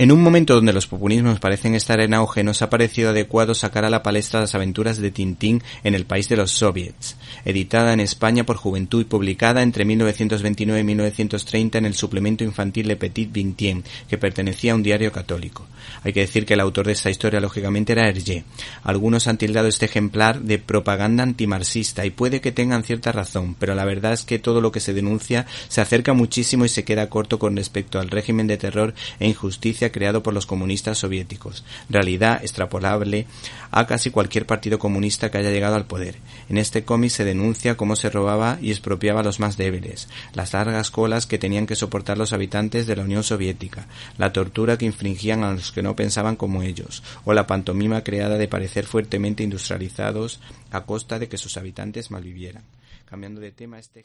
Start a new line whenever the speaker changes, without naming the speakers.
En un momento donde los populismos parecen estar en auge, nos ha parecido adecuado sacar a la palestra las aventuras de Tintín en el país de los soviets, editada en España por Juventud y publicada entre 1929 y 1930 en el suplemento infantil Le Petit Vingtien, que pertenecía a un diario católico. Hay que decir que el autor de esta historia lógicamente era Hergé. Algunos han tildado este ejemplar de propaganda antimarxista y puede que tengan cierta razón, pero la verdad es que todo lo que se denuncia se acerca muchísimo y se queda corto con respecto al régimen de terror e injusticia creado por los comunistas soviéticos, realidad extrapolable a casi cualquier partido comunista que haya llegado al poder. En este cómic se denuncia cómo se robaba y expropiaba a los más débiles, las largas colas que tenían que soportar los habitantes de la Unión Soviética, la tortura que infringían a los que no pensaban como ellos, o la pantomima creada de parecer fuertemente industrializados a costa de que sus habitantes malvivieran. Cambiando de tema, este